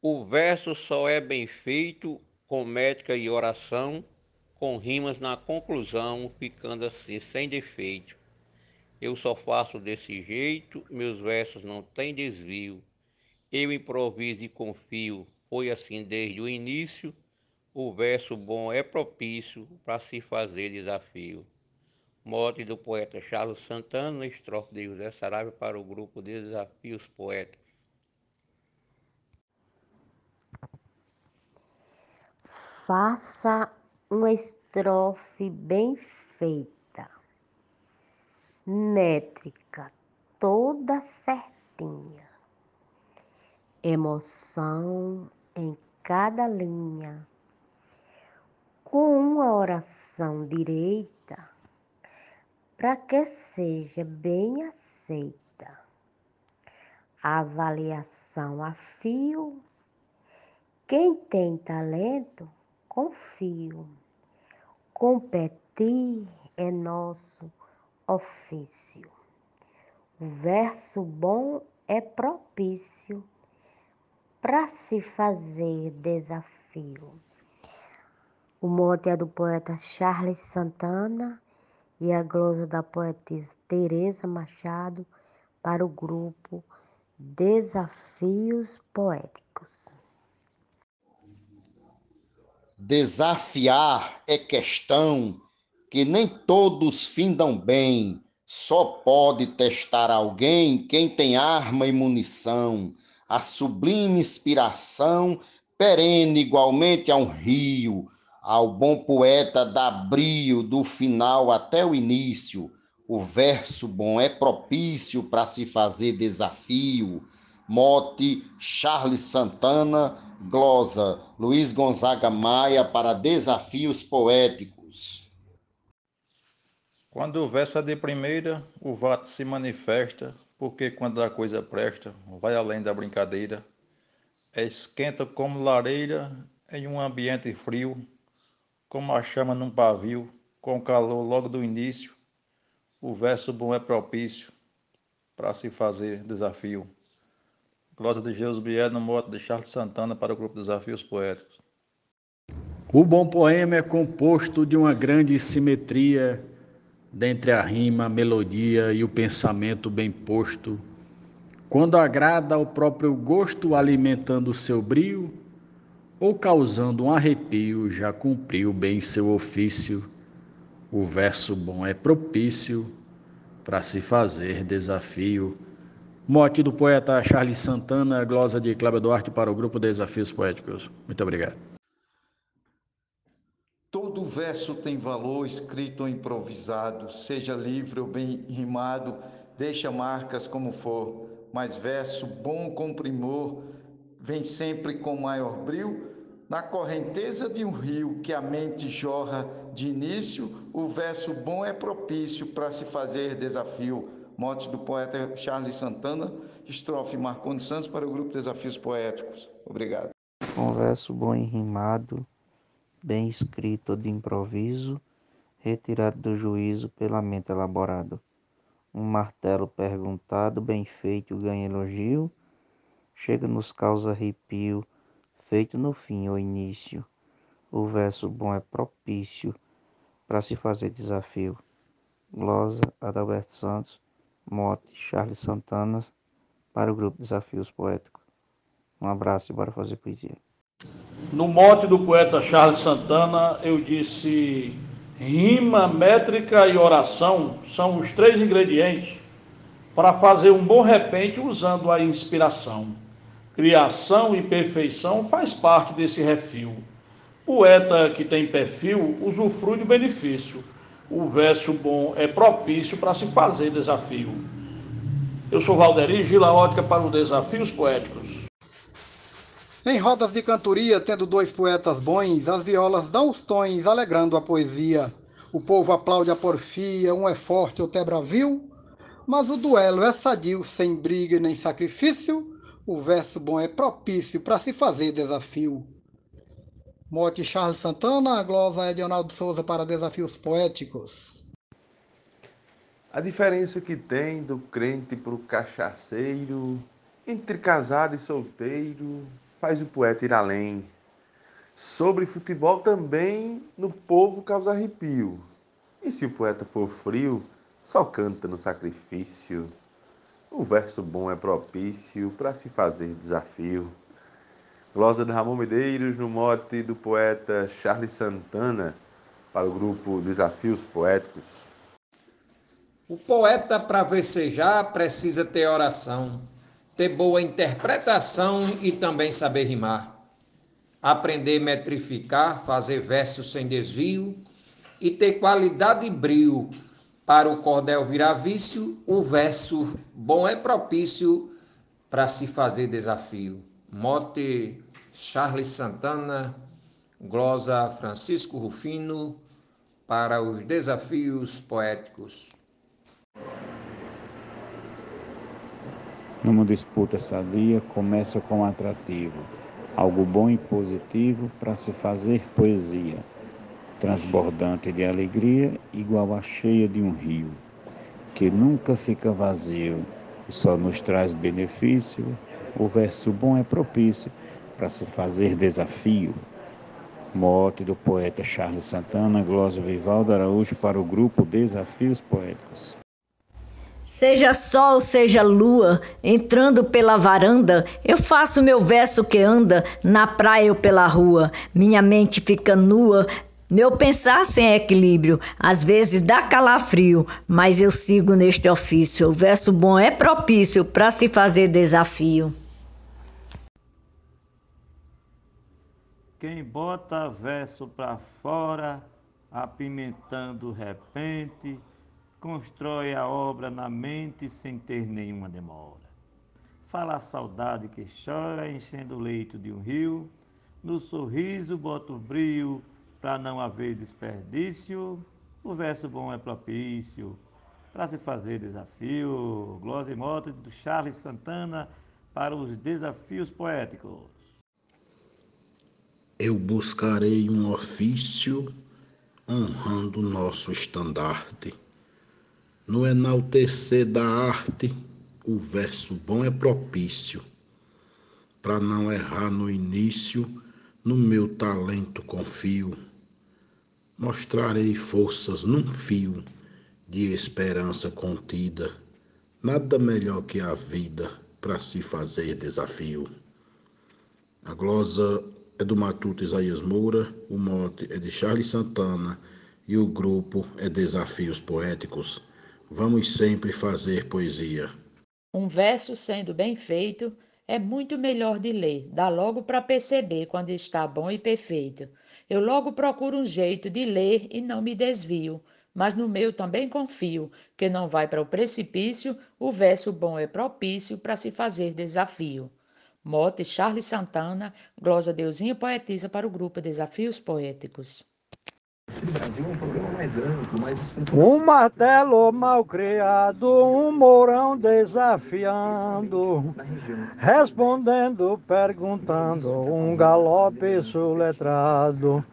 O verso só é bem feito com métrica e oração, com rimas na conclusão, ficando assim sem defeito. Eu só faço desse jeito, meus versos não têm desvio. Eu improviso e confio, foi assim desde o início. O verso bom é propício para se fazer desafio. Morte do poeta Charles Santana, estrofe de José Saraiva para o grupo Desafios Poéticos. Faça uma estrofe bem feita, métrica toda certinha, emoção em cada linha, com uma oração direita para que seja bem aceita. Avaliação a fio, quem tem talento, confio. Competir é nosso ofício. O verso bom é propício para se fazer desafio. O mote é do poeta Charles Santana e a glosa da poetisa Teresa Machado para o grupo Desafios Poéticos. Desafiar é questão que nem todos findam bem. Só pode testar alguém quem tem arma e munição. A sublime inspiração, perene igualmente a um rio, ao bom poeta dá brio do final até o início. O verso bom é propício para se fazer desafio. Mote Charles Santana, glosa Luiz Gonzaga Maia para desafios poéticos. Quando o verso é de primeira, o vato se manifesta, porque quando a coisa presta, vai além da brincadeira. É esquenta como lareira em um ambiente frio, como a chama num pavio, com calor logo do início, o verso bom é propício para se fazer desafio. Glória de Jesus Bier no moto de Charles Santana para o grupo Desafios Poéticos. O bom poema é composto de uma grande simetria dentre a rima, a melodia e o pensamento bem posto. Quando agrada ao próprio gosto, alimentando o seu brio, ou causando um arrepio, já cumpriu bem seu ofício. O verso bom é propício para se fazer desafio. Mote do poeta Charles Santana, glosa de Cláudio Duarte para o grupo Desafios Poéticos. Muito obrigado. Todo verso tem valor, escrito ou improvisado, seja livre ou bem rimado, deixa marcas como for, mas verso bom com primor vem sempre com maior brio, na correnteza de um rio que a mente jorra de início, o verso bom é propício para se fazer desafio. Mote do poeta Charles Santana, estrofe Marconi Santos para o grupo Desafios Poéticos. Obrigado. Um verso bom e rimado, bem escrito de improviso, retirado do juízo pela mente elaborado. Um martelo perguntado, bem feito, ganha elogio, chega nos causa arrepio, feito no fim ou início. O verso bom é propício para se fazer desafio. Glosa, Adalberto Santos, Mote, Charles Santana, para o grupo Desafios Poéticos. Um abraço e bora fazer poesia. No mote do poeta Charles Santana, eu disse: rima, métrica e oração são os três ingredientes para fazer um bom repente usando a inspiração. Criação e perfeição faz parte desse refil. Poeta que tem perfil usufrui do benefício. O verso bom é propício para se fazer desafio. Eu sou Valderi Gila Ótica para o Desafios Poéticos. Em rodas de cantoria, tendo dois poetas bons, as violas dão os tons, alegrando a poesia. O povo aplaude a porfia, um é forte, outro é bravio, mas o duelo é sadio, sem briga nem sacrifício. O verso bom é propício para se fazer desafio. Mote Charles Santana, a glosa é de Souza para Desafios Poéticos. A diferença que tem do crente para o cachaceiro, entre casado e solteiro, faz o poeta ir além. Sobre futebol também no povo causa arrepio. E se o poeta for frio, só canta no sacrifício. O verso bom é propício para se fazer desafio. Glosa de Ramon Medeiros no mote do poeta Charles Santana para o grupo Desafios Poéticos. O poeta, para versejar, precisa ter oração, ter boa interpretação e também saber rimar. Aprender metrificar, fazer versos sem desvio e ter qualidade e brio. Para o cordel virar vício, o verso bom é propício para se fazer desafio. Mote Charles Santana, glosa Francisco Rufino, para os desafios poéticos. Numa disputa sadia, começa com atrativo, algo bom e positivo para se fazer poesia, transbordante de alegria, igual a cheia de um rio, que nunca fica vazio e só nos traz benefício. O verso bom é propício para se fazer desafio. Mote do poeta Charles Santana, glosa Vivaldo Araújo para o grupo Desafios Poéticos. Seja sol, seja lua, entrando pela varanda, eu faço meu verso que anda na praia ou pela rua. Minha mente fica nua, meu pensar sem equilíbrio, às vezes dá calafrio, mas eu sigo neste ofício. O verso bom é propício para se fazer desafio. Quem bota verso para fora, apimentando repente, constrói a obra na mente sem ter nenhuma demora. Fala a saudade que chora, enchendo o leito de um rio, no sorriso bota o brio, para não haver desperdício. O verso bom é propício para se fazer desafio. Glose Mota do Charles Santana para os desafios poéticos. Eu buscarei um ofício honrando nosso estandarte no enaltecer da arte, o verso bom é propício. Para não errar no início, no meu talento confio. Mostrarei forças num fio de esperança contida. Nada melhor que a vida para se fazer desafio. A glosa é do Matuto Isaías Moura, o mote é de Charles Santana e o grupo é Desafios Poéticos. Vamos sempre fazer poesia. Um verso sendo bem feito é muito melhor de ler, dá logo para perceber quando está bom e perfeito. Eu logo procuro um jeito de ler e não me desvio, mas no meu também confio, que não vai para o precipício, o verso bom é propício para se fazer desafio. Mote Charles Santana, glosa Deusinha Poetisa para o grupo Desafios Poéticos. Brasil é um programa mais amplo, mais Um martelo mal criado, um mourão desafiando, respondendo, perguntando, um galope soletrado,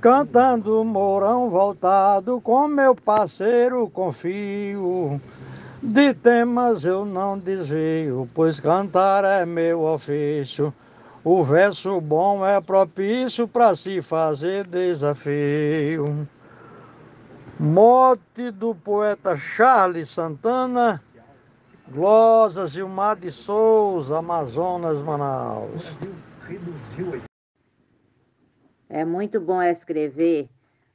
cantando mourão voltado, com meu parceiro confio. De temas eu não desvio, pois cantar é meu ofício. O verso bom é propício para se fazer desafio. Mote do poeta Charles Santana, Glosa Gilmar de Souza, Amazonas, Manaus. É muito bom escrever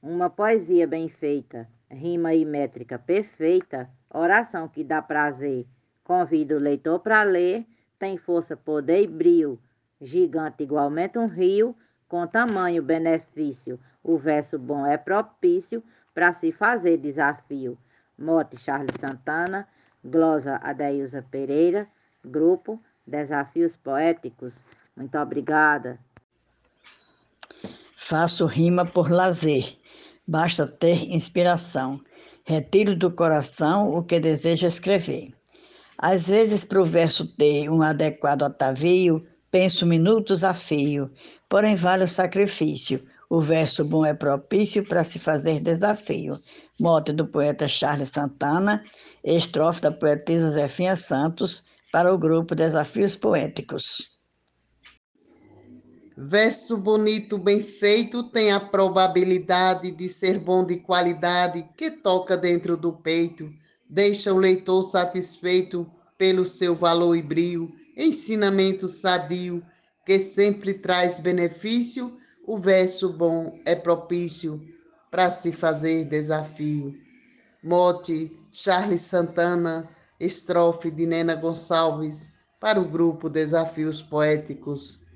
uma poesia bem feita, rima e métrica perfeita, oração que dá prazer. Convido o leitor para ler, tem força, poder e brio gigante igualmente um rio, com tamanho benefício. O verso bom é propício para se fazer desafio. Mote Charles Santana, glosa Adeilza Pereira, grupo Desafios Poéticos. Muito obrigada. Faço rima por lazer, basta ter inspiração. Retiro do coração o que desejo escrever. Às vezes, para o verso ter um adequado atavio, penso minutos a fio, porém vale o sacrifício. O verso bom é propício para se fazer desafio. Mote do poeta Charles Santana, estrofe da poetisa Zefinha Santos, para o grupo Desafios Poéticos. Verso bonito, bem feito, tem a probabilidade de ser bom de qualidade que toca dentro do peito, deixa o leitor satisfeito pelo seu valor e brio, ensinamento sadio que sempre traz benefício. O verso bom é propício para se fazer desafio. Mote Charles Santana, estrofe de Nena Gonçalves para o grupo Desafios Poéticos.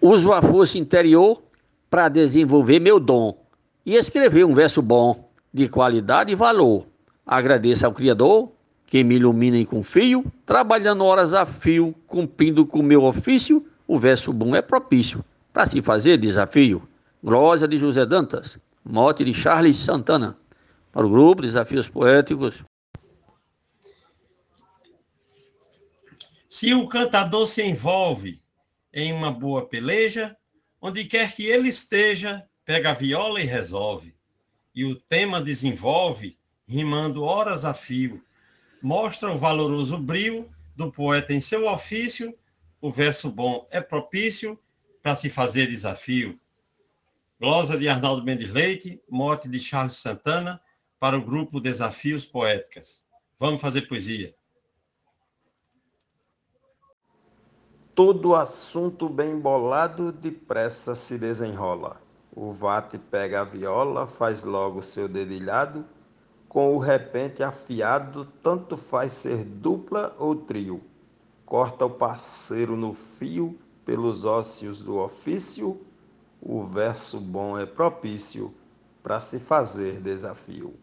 Uso a força interior para desenvolver meu dom e escrever um verso bom, de qualidade e valor. Agradeço ao Criador que me ilumina e confio, trabalhando horas a fio, cumprindo com meu ofício, o verso bom é propício para se fazer desafio. Glória de José Dantas, mote de Charles Santana, para o grupo Desafios Poéticos. Se o cantador se envolve em uma boa peleja, onde quer que ele esteja, pega a viola e resolve. E o tema desenvolve, rimando horas a fio. Mostra o valoroso brio do poeta em seu ofício, o verso bom é propício para se fazer desafio. Glosa de Arnaldo Mendes Leite, mote de Charles Santana, para o grupo Desafios Poéticas. Vamos fazer poesia. Todo assunto bem bolado depressa se desenrola. O vate pega a viola, faz logo seu dedilhado, com o repente afiado, tanto faz ser dupla ou trio. Corta o parceiro no fio, pelos ósseos do ofício, o verso bom é propício para se fazer desafio.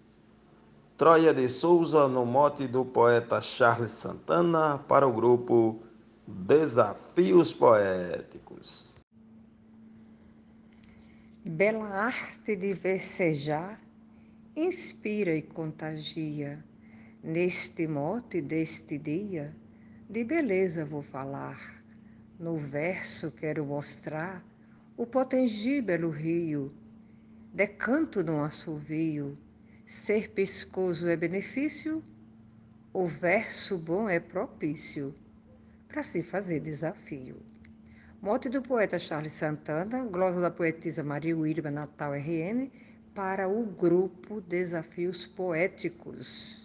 Troia de Souza, no mote do poeta Charles Santana, para o grupo Desafios Poéticos. Bela arte de versejar, inspira e contagia. Neste mote deste dia, de beleza vou falar. No verso quero mostrar o potengíbelo rio, decanto num assovio. Ser pescoso é benefício, o verso bom é propício para se fazer desafio. Mote do poeta Charles Santana, glosa da poetisa Maria Wilma Natal RN, para o grupo Desafios Poéticos.